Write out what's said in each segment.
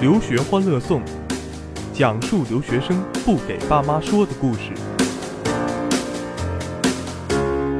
留学欢乐颂，讲述留学生不给爸妈说的故事。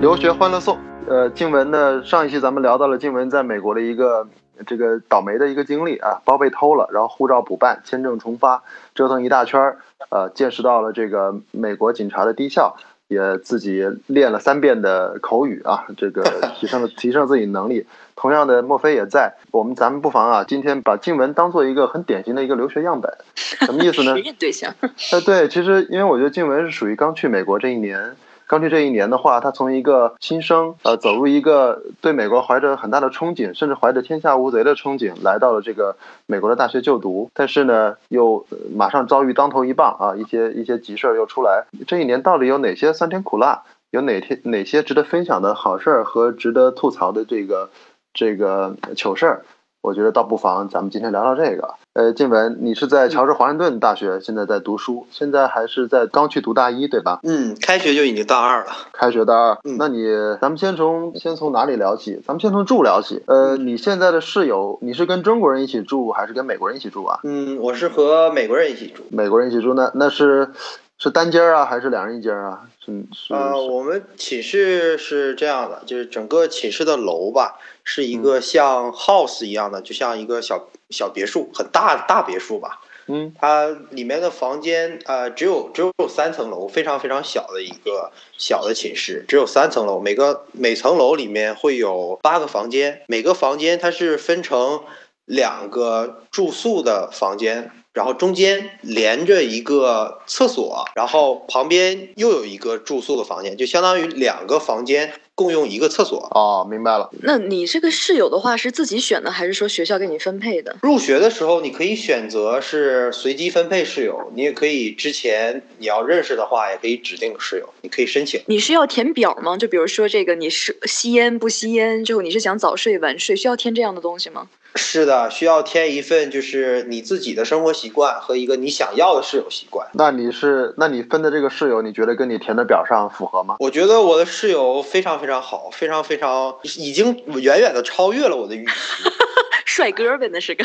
留学欢乐颂，呃，静雯呢，上一期咱们聊到了静雯在美国的一个这个倒霉的一个经历啊，包被偷了，然后护照补办，签证重发，折腾一大圈儿，呃，见识到了这个美国警察的低效，也自己练了三遍的口语啊，这个提升了提升自己能力。同样的，墨菲也在，我们咱们不妨啊，今天把静雯当做一个很典型的一个留学样本，什么意思呢？实验对象。呃，对，其实因为我觉得静雯是属于刚去美国这一年，刚去这一年的话，他从一个新生，呃，走入一个对美国怀着很大的憧憬，甚至怀着天下无贼的憧憬，来到了这个美国的大学就读，但是呢，又呃马上遭遇当头一棒啊，一些一些急事儿又出来。这一年到底有哪些酸甜苦辣？有哪天哪些值得分享的好事儿和值得吐槽的这个这个糗事儿？我觉得倒不妨咱们今天聊聊这个。呃，静文，你是在乔治华盛顿大学现在在读书，现在还是在刚去读大一对吧？嗯，开学就已经大二了。开学大二，嗯那你咱们先从先从哪里聊起？咱们先从住聊起。呃，你现在的室友，你是跟中国人一起住，还是跟美国人一起住啊？嗯，我是和美国人一起住。美国人一起住，那那是是单间儿啊，还是两人一间儿啊？是是呃，我们寝室是这样的，就是整个寝室的楼吧，是一个像 house 一样的，就像一个小小别墅，很大大别墅吧。嗯它里面的房间呃只有只有三层楼，非常非常小的一个小的寝室，只有三层楼，每个每层楼里面会有八个房间，每个房间它是分成两个住宿的房间。然后中间连着一个厕所，然后旁边又有一个住宿的房间，就相当于两个房间共用一个厕所。哦，明白了。那你这个室友的话是自己选的，还是说学校给你分配的？入学的时候，你可以选择是随机分配室友，你也可以之前你要认识的话，也可以指定室友，你可以申请。你是要填表吗？就比如说这个，你是吸烟不吸烟？之后你是想早睡晚睡，需要填这样的东西吗？是的，需要添一份就是你自己的生活习惯和一个你想要的室友习惯。那你是那你分的这个室友，你觉得跟你填的表上符合吗？我觉得我的室友非常非常好，非常非常已经远远的超越了我的预期。帅哥呗，那是个。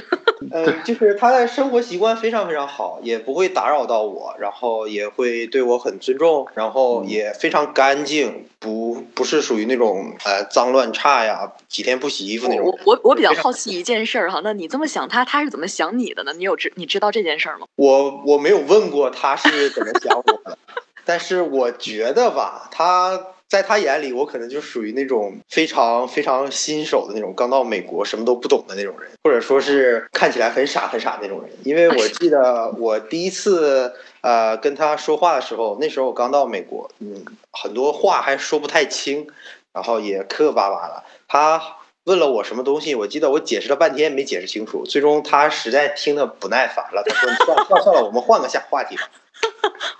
嗯，就是他的生活习惯非常非常好，也不会打扰到我，然后也会对我很尊重，然后也非常干净，不不是属于那种呃脏乱差呀，几天不洗衣服那种我。我我比较好奇一件事儿哈，那你这么想他，他是怎么想你的呢？你有知你知道这件事儿吗？我我没有问过他是怎么想我的，但是我觉得吧，他在他眼里，我可能就属于那种非常非常新手的那种，刚到美国什么都不懂的那种人，或者说是看起来很傻很傻那种人。因为我记得我第一次呃跟他说话的时候，那时候我刚到美国，嗯，很多话还说不太清，然后也磕磕巴巴的。他问了我什么东西，我记得我解释了半天没解释清楚，最终他实在听得不耐烦了，他说：“算了算了算了，我们换个下话题吧。”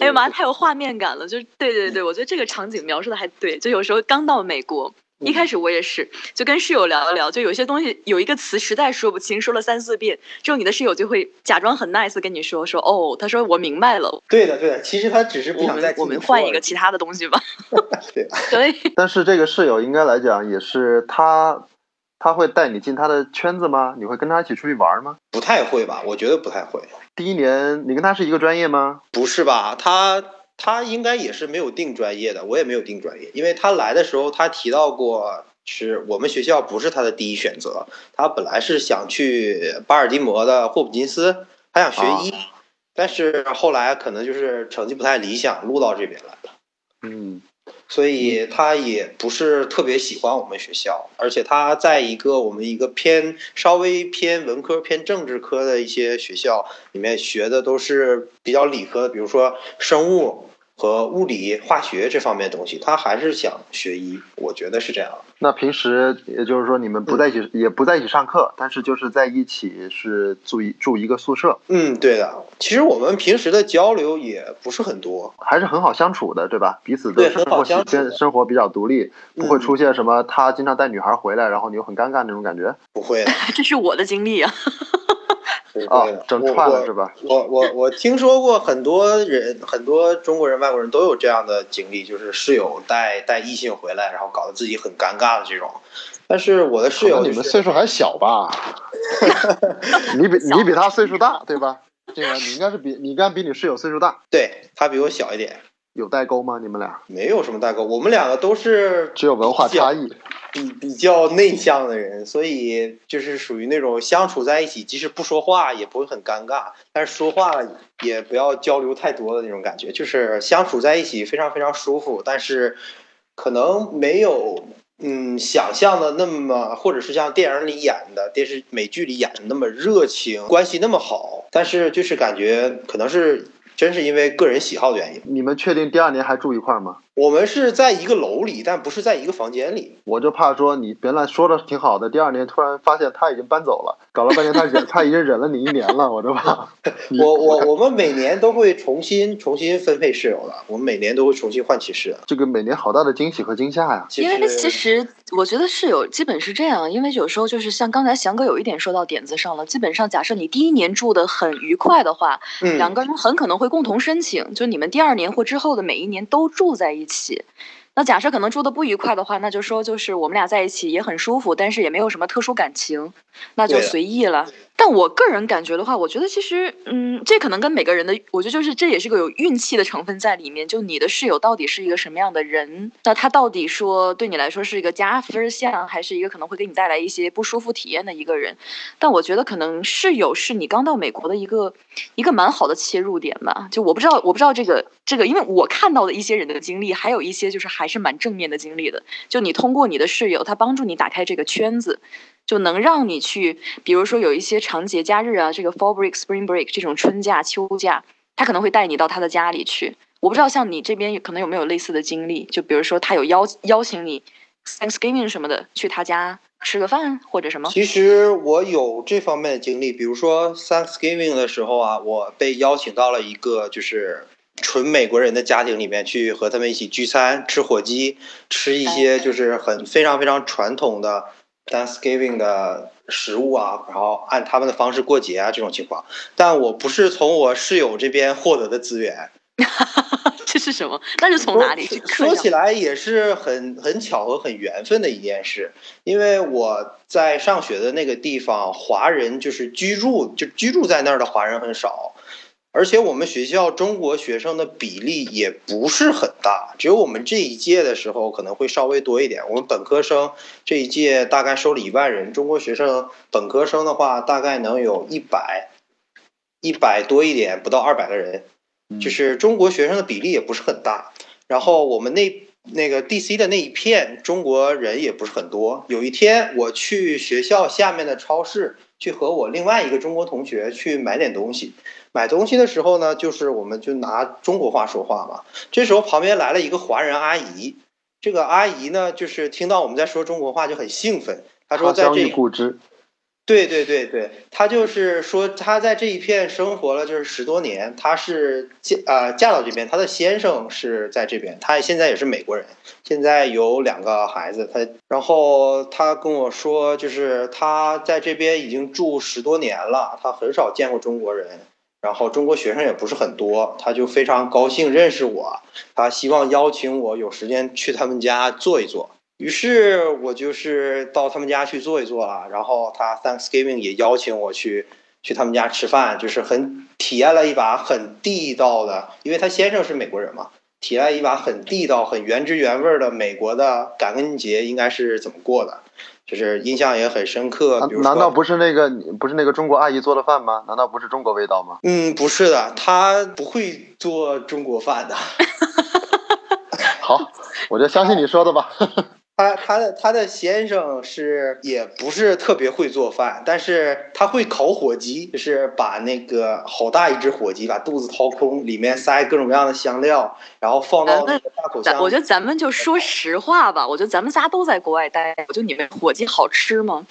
哎呀妈，太有画面感了！就是对对对，我觉得这个场景描述的还对。就有时候刚到美国，一开始我也是，就跟室友聊一聊，就有些东西有一个词实在说不清，说了三四遍，之后你的室友就会假装很 nice 跟你说说哦，他说我明白了，对的对的，其实他只是不想再们我们换一个其他的东西吧。对 可以。但是这个室友应该来讲也是他，他会带你进他的圈子吗？你会跟他一起出去玩吗？不太会吧？我觉得不太会。第一年你跟他是一个专业吗？不是吧？他他应该也是没有定专业的，我也没有定专业，因为他来的时候他提到过，是我们学校不是他的第一选择，他本来是想去巴尔的摩的霍普金斯，他想学医，但是后来可能就是成绩不太理想，录到这边来了。嗯，所以他也不是特别喜欢我们学校，而且他在一个我们一个偏稍微偏文科、偏政治科的一些学校里面学的都是比较理科的，比如说生物和物理、化学这方面的东西，他还是想学医，我觉得是这样。那平时也就是说你们不在一起，也不在一起上课，但是就是在一起是住一住一个宿舍，嗯，对的。其实我们平时的交流也不是很多，还是很好相处的，对吧？彼此的对生活习很好相处跟生活比较独立，不会嗯出现什么他经常带女孩回来，然后你又很尴尬那种感觉不会的，这是我的经历啊。不啊整串了是吧？我我我听说过很多人，很多中国人、外国人都有这样的经历，就是室友带带异性回来，然后搞得自己很尴尬的这种。但是我的室可能你们岁数还小吧？你比你比他岁数大，对吧？这个你应该是比你应该比你室友岁数大，对他比我小一点，有代沟吗？你们俩没有什么代沟，我们两个都是只有文化差异。比比较内向的人，所以就是属于那种相处在一起，即使不说话也不会很尴尬，但是说话也不要交流太多的那种感觉，就是相处在一起非常非常舒服，但是可能没有嗯想象的那么，或者是像电影里演的、电视美剧里演的那么热情，关系那么好，但是就是感觉可能是。真是因为个人喜好的原因。你们确定第二年还住一块吗？我们是在一个楼里，但不是在一个房间里。我就怕说你原来说的挺好的，第二年突然发现他已经搬走了，搞了半天他忍，他已经忍了你一年了，我就怕。我我我们每年都会重新重新分配室友的，我们每年都会重新换寝室。这个每年好大的惊喜和惊吓呀！因为其实我觉得室友基本是这样，因为有时候就是像刚才翔哥有一点说到点子上了，基本上假设你第一年住的很愉快的话，两个人很可能会共同申请，就你们第二年或之后的每一年都住在一起。那假设可能住的不愉快的话，那就说就是我们俩在一起也很舒服，但是也没有什么特殊感情，那就随意了。但我个人感觉的话，我觉得其实，嗯，这可能跟每个人的，我觉得就是这也是个有运气的成分在里面。就你的室友到底是一个什么样的人，那他到底说对你来说是一个加分项，还是一个可能会给你带来一些不舒服体验的一个人？但我觉得可能室友是你刚到美国的一个一个蛮好的切入点吧。就我不知道，我不知道这个这个，因为我看到的一些人的经历，还有一些就是还是蛮正面的经历的。就你通过你的室友，他帮助你打开这个圈子。就能让你去，比如说有一些长节假日啊，这个 Fall Break、Spring Break 这种春假、秋假，他可能会带你到他的家里去。我不知道像你这边可能有没有类似的经历，就比如说他有邀邀请你 Thanksgiving 什么的去他家吃个饭或者什么。其实我有这方面的经历，比如说 Thanksgiving 的时候啊，我被邀请到了一个就是纯美国人的家庭里面去和他们一起聚餐，吃火鸡，吃一些就是很非常非常传统的。Thanksgiving 的食物啊，然后按他们的方式过节啊，这种情况。但我不是从我室友这边获得的资源，这是什么？那是从哪里？说起来也是很很巧合、很缘分的一件事。因为我在上学的那个地方，华人就是居住就居住在那儿的华人很少。而且我们学校中国学生的比例也不是很大，只有我们这一届的时候可能会稍微多一点。我们本科生这一届大概收了一万人，中国学生本科生的话大概能有一百一百多一点，不到二百个人，就是中国学生的比例也不是很大。然后我们那那个 DC 的那一片中国人也不是很多。有一天我去学校下面的超市去和我另外一个中国同学去买点东西。买东西的时候呢，就是我们就拿中国话说话嘛。这时候旁边来了一个华人阿姨，这个阿姨呢，就是听到我们在说中国话就很兴奋。她说在这，对对对对，她就是说她在这一片生活了就是十多年，她是嫁啊嫁到这边，她的先生是在这边，她现在也是美国人，现在有两个孩子。她然后她跟我说，就是她在这边已经住十多年了，她很少见过中国人。然后中国学生也不是很多，他就非常高兴认识我，他希望邀请我有时间去他们家坐一坐。于是我就是到他们家去坐一坐了。然后他 Thanksgiving 也邀请我去去他们家吃饭，就是很体验了一把很地道的，因为他先生是美国人嘛，体验一把很地道、很原汁原味的美国的感恩节应该是怎么过的。就是印象也很深刻。难道不是那个不是那个中国阿姨做的饭吗？难道不是中国味道吗？嗯，不是的，她不会做中国饭的。好，我就相信你说的吧。他他的他的先生是也不是特别会做饭，但是他会烤火鸡，就是把那个好大一只火鸡，把肚子掏空，里面塞各种各样的香料，然后放到那个大口箱。我觉得咱们就说实话吧，我觉得咱们仨都在国外待，我就你们火鸡好吃吗？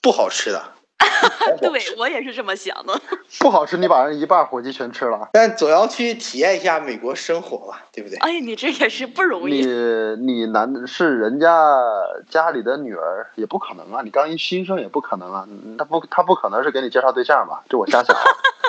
不好吃的。对我也是这么想的。不好吃，你把人一半火鸡全吃了。但总要去体验一下美国生活吧，对不对？哎，你这也是不容易。你你男是人家家里的女儿，也不可能啊！你刚一新生也不可能啊！他不他不可能是给你介绍对象吧？这我瞎想。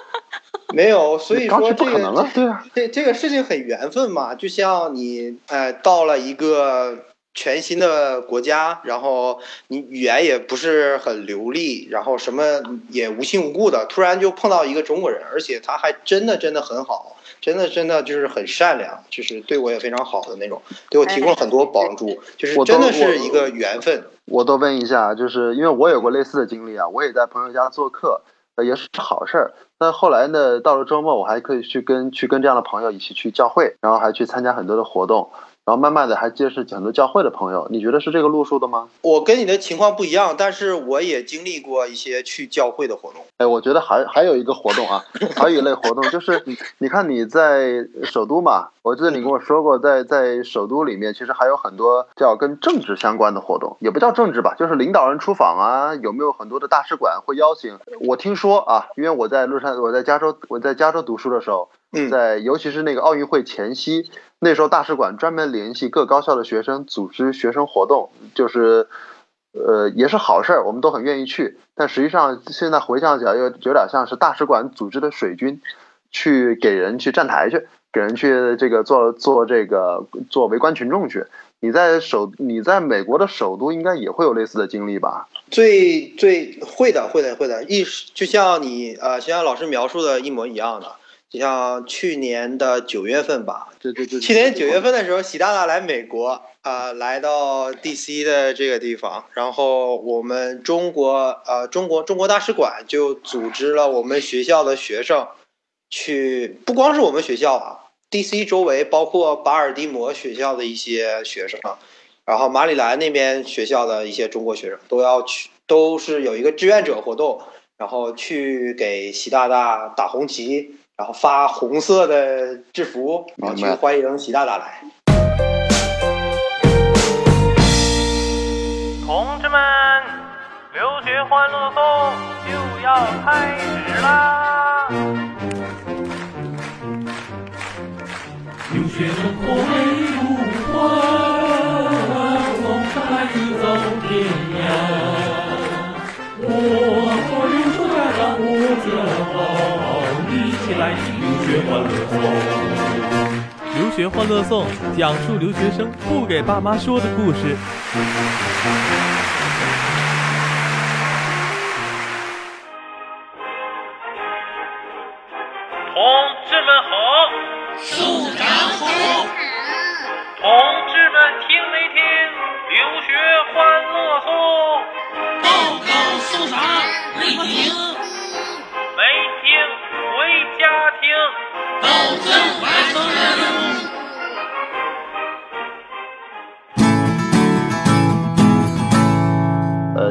没有，所以说这个对啊这这个事情很缘分嘛，就像你哎到了一个。全新的国家，然后你语言也不是很流利，然后什么也无亲无故的，突然就碰到一个中国人，而且他还真的真的很好，真的真的就是很善良，就是对我也非常好的那种，给我提供了很多帮助，就是真的是一个缘分。我多问一下，就是因为我有过类似的经历啊，我也在朋友家做客，也是好事儿。但后来呢，到了周末，我还可以去跟去跟这样的朋友一起去教会，然后还去参加很多的活动。然后慢慢的还结识很多教会的朋友，你觉得是这个路数的吗？我跟你的情况不一样，但是我也经历过一些去教会的活动。哎，我觉得还还有一个活动啊，还有一类活动就是你你看你在首都嘛，我记得你跟我说过，在在首都里面其实还有很多叫跟政治相关的活动，也不叫政治吧，就是领导人出访啊，有没有很多的大使馆会邀请？我听说啊，因为我在洛杉，我在加州，我在加州读书的时候。在尤其是那个奥运会前夕，那时候大使馆专门联系各高校的学生组织学生活动，就是，呃，也是好事儿，我们都很愿意去。但实际上现在回想起来，又有点像是大使馆组织的水军，去给人去站台去，给人去这个做做这个做围观群众去。你在首你在美国的首都应该也会有类似的经历吧？最最会的会的会的，一就像你呃，就像老师描述的一模一样的。像去年的九月份吧，对对对，去年九月份的时候，习大大来美国啊，来到 D.C. 的这个地方，然后我们中国呃中国中国大使馆就组织了我们学校的学生去，不光是我们学校啊，D.C. 周围包括巴尔的摩学校的一些学生，然后马里兰那边学校的一些中国学生都要去，都是有一个志愿者活动，然后去给习大大打红旗。然后发红色的制服，然后去欢迎习大大来。同志们，留学欢乐颂就要开始啦！留学生活留学欢乐颂讲述留学生不给爸妈说的故事。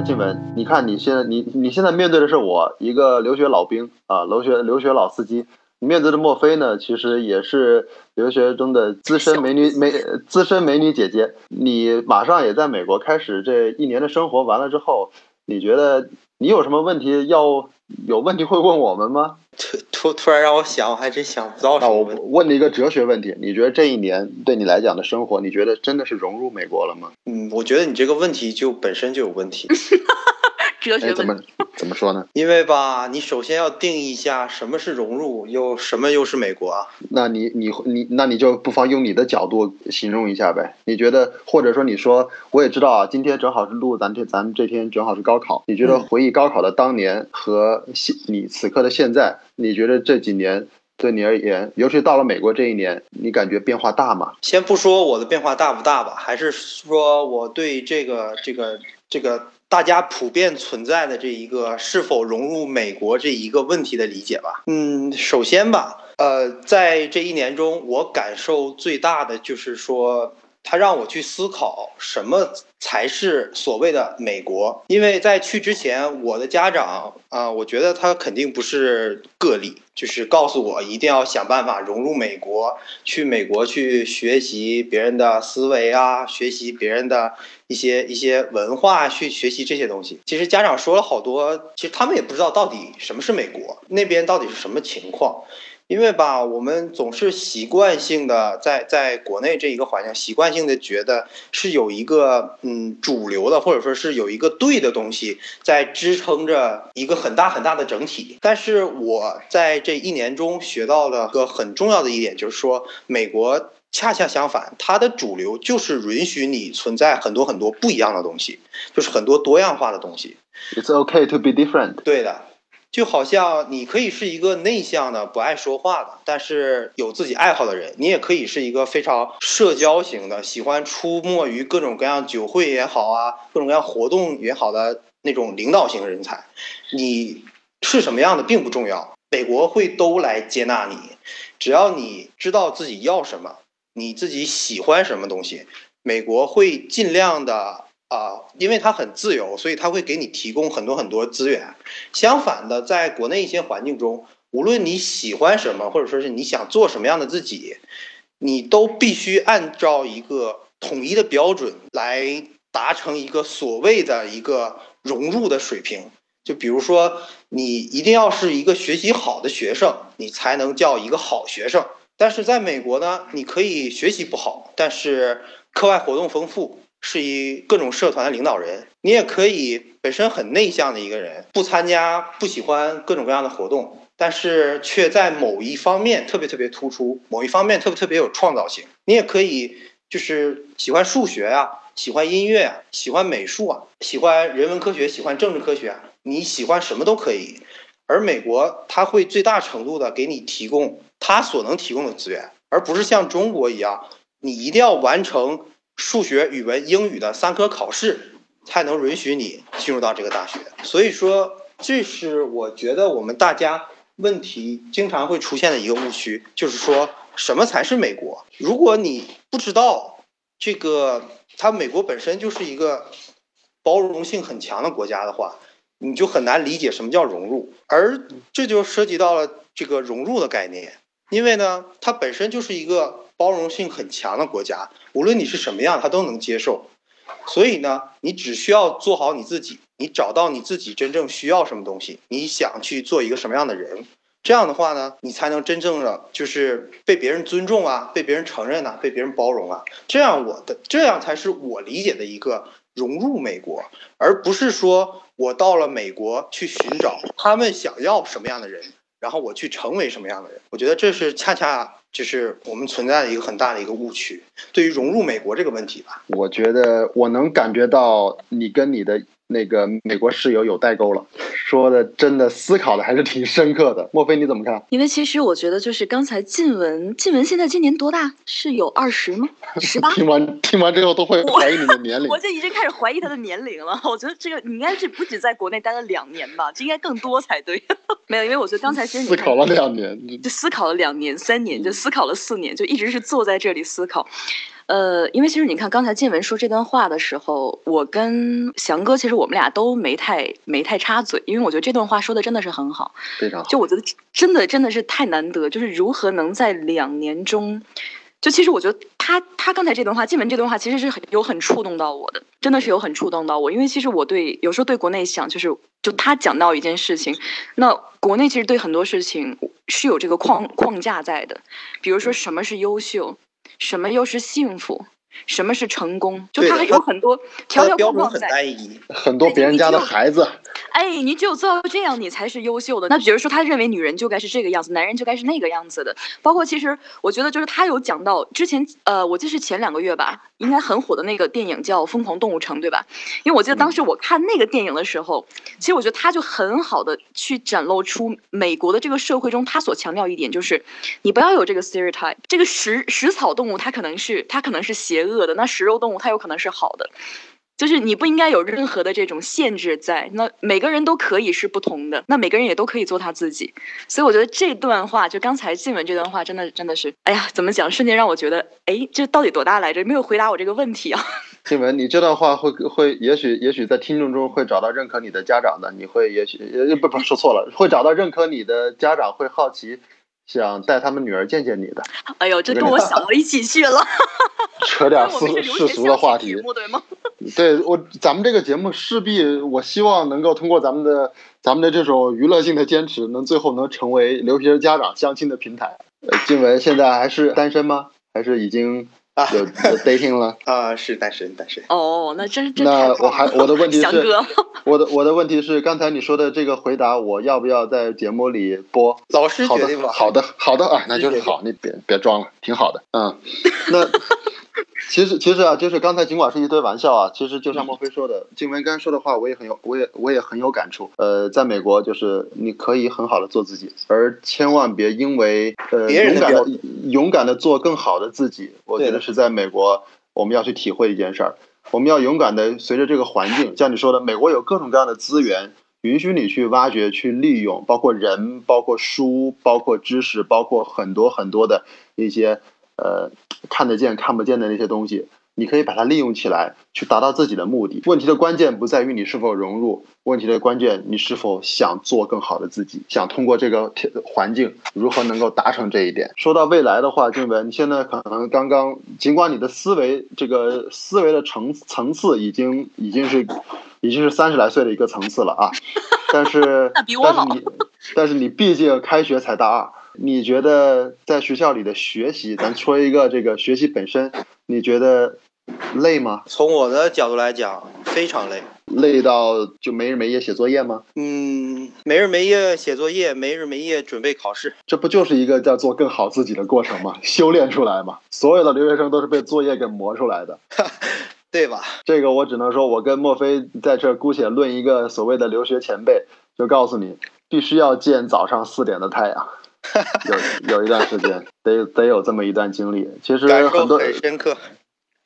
静文，你看你现在你你现在面对的是我一个留学老兵啊，留学留学老司机。你面对的莫非呢？其实也是留学中的资深美女美资深美女姐姐。你马上也在美国开始这一年的生活，完了之后，你觉得你有什么问题要有问题会问我们吗？突突突然让我想，我还真想不到。那我问你一个哲学问题：你觉得这一年对你来讲的生活，你觉得真的是融入美国了吗？嗯，我觉得你这个问题就本身就有问题。哲学怎么怎么说呢？因为吧，你首先要定义一下什么是融入，又什么又是美国啊？那你你你，那你就不妨用你的角度形容一下呗？你觉得，或者说你说，我也知道啊，今天正好是录咱这咱们这天正好是高考，你觉得回忆高考的当年和现你此刻的现在，你觉得这几年对你而言，尤其到了美国这一年，你感觉变化大吗？先不说我的变化大不大吧，还是说我对这个这个这个。大家普遍存在的这一个是否融入美国这一个问题的理解吧。嗯，首先吧，呃，在这一年中，我感受最大的就是说。他让我去思考什么才是所谓的美国，因为在去之前，我的家长啊，我觉得他肯定不是个例，就是告诉我一定要想办法融入美国，去美国去学习别人的思维啊，学习别人的一些一些文化，去学习这些东西。其实家长说了好多，其实他们也不知道到底什么是美国，那边到底是什么情况。因为吧，我们总是习惯性的在在国内这一个环境，习惯性的觉得是有一个嗯主流的，或者说是有一个对的东西在支撑着一个很大很大的整体。但是我在这一年中学到了个很重要的一点，就是说美国。恰恰相反，它的主流就是允许你存在很多很多不一样的东西，就是很多多样化的东西。It's okay to be different。对的，就好像你可以是一个内向的、不爱说话的，但是有自己爱好的人；你也可以是一个非常社交型的，喜欢出没于各种各样酒会也好啊，各种各样活动也好的那种领导型人才。你是什么样的并不重要，美国会都来接纳你，只要你知道自己要什么，你自己喜欢什么东西，美国会尽量的啊、因为它很自由，所以它会给你提供很多很多资源。相反的，在国内一些环境中，无论你喜欢什么，或者说是你想做什么样的自己，你都必须按照一个统一的标准来达成一个所谓的一个融入的水平。就比如说，你一定要是一个学习好的学生，你才能叫一个好学生。但是在美国呢，你可以学习不好，但是课外活动丰富，是一各种社团的领导人。你也可以本身很内向的一个人，不参加，不喜欢各种各样的活动，但是却在某一方面特别特别突出，某一方面特别特别有创造性。你也可以就是喜欢数学啊，喜欢音乐啊，喜欢美术啊，喜欢人文科学，喜欢政治科学啊，你喜欢什么都可以。而美国它会最大程度的给你提供它所能提供的资源，而不是像中国一样，你一定要完成数学、语文、英语的三科考试，才能允许你进入到这个大学。所以说，这是我觉得我们大家问题经常会出现的一个误区，就是说什么才是美国？如果你不知道这个，它美国本身就是一个包容性很强的国家的话，你就很难理解什么叫融入，而这就涉及到了这个融入的概念。因为呢，它本身就是一个包容性很强的国家，无论你是什么样，他都能接受。所以呢，你只需要做好你自己，你找到你自己真正需要什么东西，你想去做一个什么样的人，这样的话呢，你才能真正的就是被别人尊重啊，被别人承认啊，被别人包容啊。这样我的这样才是我理解的一个融入美国，而不是说我到了美国去寻找他们想要什么样的人，然后我去成为什么样的人。我觉得这是恰恰就是我们存在的一个很大的一个误区。对于融入美国这个问题吧，我觉得我能感觉到你跟你的那个美国室友有代沟了，说的真的思考的还是挺深刻的。莫非你怎么看？因为其实我觉得，就是刚才静文，静文现在今年多大？是有二十吗？十八？听完听完之后都会怀疑你的年龄 我。就已经开始怀疑他的年龄了。我觉得这个你应该是不止在国内待了两年吧，这应该更多才对。没有，因为我觉得刚才其实你思考了两年，就思考了两年、三年，就思考了四年，就一直是坐在这里思考。呃，因为其实你看刚才建文说这段话的时候，我跟翔哥其实我们俩都没太没太插嘴，因为我觉得这段话说的真的是很好。非常好。就我觉得真的真的是太难得，就是如何能在两年中，就其实我觉得他他刚才这段话，静文这段话其实是很有很触动到我的，真的是有很触动到我，因为其实我对有时候对国内想，就是就他讲到一件事情，那国内其实对很多事情是有这个框框架在的，比如说什么是优秀，什么又是幸福。什么是成功？就它还有很多条条的标准很框框在。很多别人家的孩子，哎，你只有做到这样，你才是优秀的。那比如说，他认为女人就该是这个样子，男人就该是那个样子的。包括其实，我觉得就是他有讲到之前，呃，我记得是前两个月吧，应该很火的那个电影叫《疯狂动物城》，对吧？因为我记得当时我看那个电影的时候，其实我觉得他就很好的去展露出美国的这个社会中，他所强调一点就是，你不要有这个 stereotype，这个食食草动物它可能是它可能是邪恶的，那食肉动物它有可能是好的。就是你不应该有任何的这种限制在，那每个人都可以是不同的，那每个人也都可以做他自己。所以我觉得这段话，就刚才静文这段话，真的真的是，哎呀，怎么讲，瞬间让我觉得，哎，这到底多大来着？没有回答我这个问题啊。静文，你这段话会会，也许也许在听众中会找到认可你的家长的，你会也许呃不不说错了，会找到认可你的家长，会好奇想带他们女儿见见你的，哎呦，这跟我想到一起去了。扯点 世世俗的话题对吗？对我，咱们这个节目势必，我希望能够通过咱们的咱们的这种娱乐性的坚持，能最后能成为留学家长相亲的平台。呃，静文现在还是单身吗？还是已经啊有有 dating 了。啊，是单身单身。哦，那真真那我还我的问题是，我的我的问题是，刚才你说的这个回答，我要不要在节目里播？老师好决定吧。的，好的，好的啊，那就是好，你别别装了，挺好的，嗯，那其实其实啊，就是刚才尽管是一堆玩笑啊，其实就像莫非说的，静文刚才说的话，我也很有，我也我也很有感触。呃，在美国，就是你可以很好的做自己，而千万别因为呃勇敢的标勇敢的做更好的自己，我觉得是在美国我们要去体会一件事儿。我们要勇敢的随着这个环境，像你说的，美国有各种各样的资源，允许你去挖掘、去利用，包括人、包括书、包括知识、包括很多很多的一些呃看得见、看不见的那些东西，你可以把它利用起来，去达到自己的目的。问题的关键不在于你是否融入，问题的关键你是否想做更好的自己，想通过这个条环境如何能够达成这一点。说到未来的话，静文，你现在可能刚刚，尽管你的思维这个思维的层层次已经已经是已经是三十来岁的一个层次了啊，但是但是你但是你毕竟开学才大二，你觉得在学校里的学习，咱说一个这个学习本身，你觉得累吗？从我的角度来讲，非常累。累到就没日没夜写作业吗？嗯，没日没夜写作业，没日没夜准备考试。这不就是一个叫做更好自己的过程吗？修炼出来嘛。所有的留学生都是被作业给磨出来的。对吧？这个我只能说，我跟墨菲在这姑且论一个所谓的留学前辈，就告诉你，必须要见早上四点的太阳。有有一段时间，得得有这么一段经历。其实很多很深刻。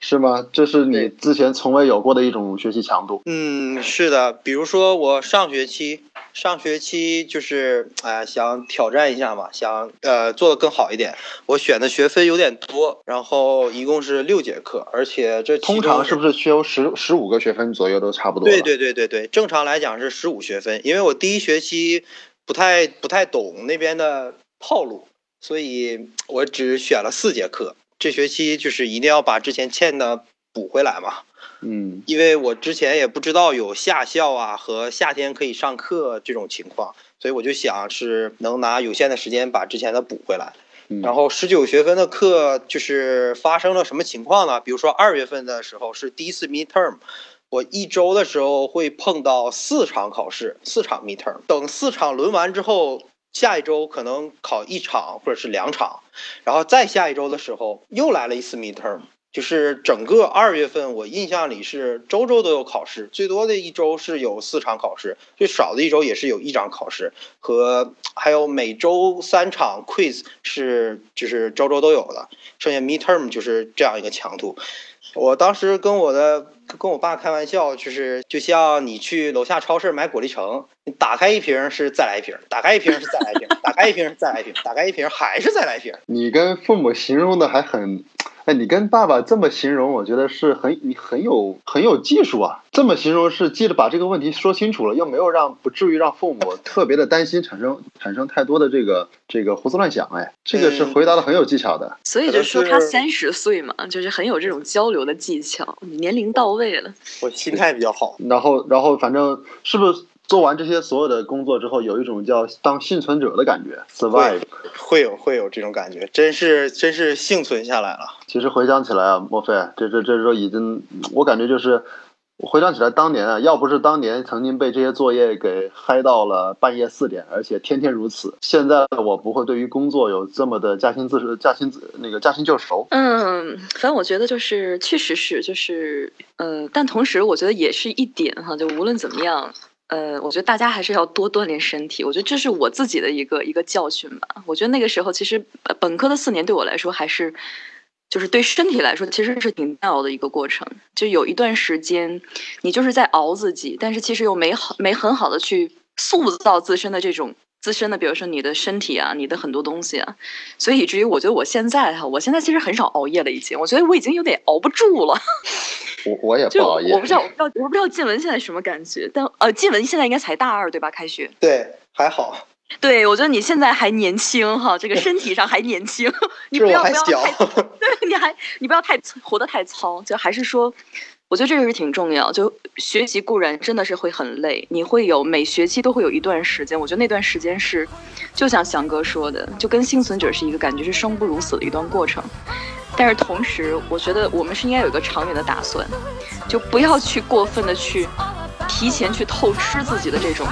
是吗？这是你之前从未有过的一种学习强度。嗯，是的，比如说我上学期，上学期就是哎、想挑战一下嘛，想呃做的更好一点。我选的学分有点多，然后一共是六节课，而且这通常是不是修十十五个学分左右都差不多？对。对对对对，正常来讲是十五学分，因为我第一学期不太不太懂那边的套路，所以我只选了四节课。这学期就是一定要把之前欠的补回来嘛，嗯因为我之前也不知道有夏校啊和夏天可以上课这种情况，所以我就想是能拿有限的时间把之前的补回来。嗯。然后十九学分的课就是发生了什么情况呢？比如说二月份的时候是第一次 midterm，我一周的时候会碰到四场考试，四场 midterm。等四场轮完之后，下一周可能考一场或者是两场，然后再下一周的时候又来了一次 midterm。就是整个二月份，我印象里是周周都有考试，最多的一周是有四场考试，最少的一周也是有一场考试，和还有每周三场 quiz 是就是周周都有的，剩下 midterm 就是这样一个强度。我当时跟我的跟我爸开玩笑，就是就像你去楼下超市买果粒橙，你打开一瓶是再来一瓶，打开一瓶是再来一瓶，打开一瓶是再来一瓶，打开一瓶还是再来一瓶。你跟父母形容的还很，哎，你跟爸爸这么形容，我觉得是很你很有很有技术啊。这么形容是记着把这个问题说清楚了，又没有让不至于让父母特别的担心，产生产生太多的这个这个胡思乱想。哎，这个是回答的很有技巧的。所以就说他是三十岁嘛，就是很有这种交流的技巧，年龄到位了。我心态比较好。然后然后反正是不是做完这些所有的工作之后，有一种叫当幸存者的感觉，survive。会有会有这种感觉，真是真是幸存下来了。其实回想起来啊，莫非这这这时候已经，我感觉就是回想起来当年啊，要不是当年曾经被这些作业给嗨到了半夜四点，而且天天如此，现在我不会对于工作有这么的驾轻自熟驾轻自那个驾轻就熟。嗯，反正我觉得就是，确实是，就是，呃，但同时我觉得也是一点哈，就无论怎么样，呃，我觉得大家还是要多锻炼身体。我觉得这是我自己的一个一个教训吧。我觉得那个时候其实本科的四年对我来说还是，就是对身体来说其实是挺煎熬的一个过程。就有一段时间，你就是在熬自己，但是其实又没好没很好的去塑造自身的这种自身的，比如说你的身体啊，你的很多东西啊。所以以至于我觉得我现在哈，我现在其实很少熬夜了，已经，我觉得我已经有点熬不住了。我我也不熬夜，我不知道，我不知道，我不知道静文现在什么感觉，但呃，静文现在应该才大二对吧？开学。对，还好，对，我觉得你现在还年轻哈，这个身体上还年轻，你是不要不要我还小太，对，你还你不要太活得太糙，就还是说，我觉得这个是挺重要。就学习固然真的是会很累，你会有每学期都会有一段时间，我觉得那段时间是，就像翔哥说的，就跟幸存者是一个感觉是生不如死的一段过程。但是同时，我觉得我们是应该有一个长远的打算，就不要去过分的去提前去透支自己的这种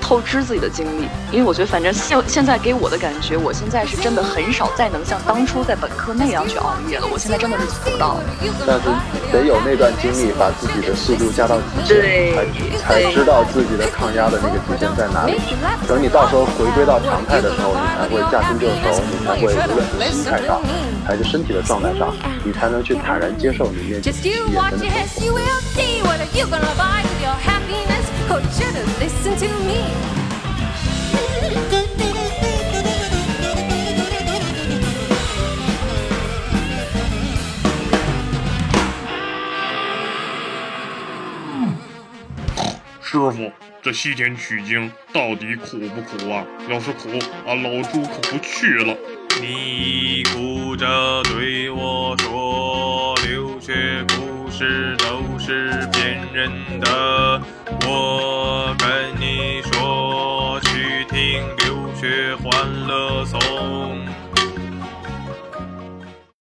透支自己的精力，因为我觉得反正现现在给我的感觉，我现在是真的很少再能像当初在本科那样去熬夜了，我现在真的是做不到了。但是得有那段经历，把自己的速度加到极对限，才才知道自己的抗压的那个极限在哪里。等你到时候回归到常态的时候，你才会驾轻就熟，你才会无论是心态上还是身体的状态上，你才能去坦然接受你面前眼 you 前的 your happiness or should've listened to me. 师傅，这西天取经到底苦不苦啊？要是苦，俺老猪可不去了。你哭着对我说，留学不是都是骗人的我跟你说去听留学欢乐颂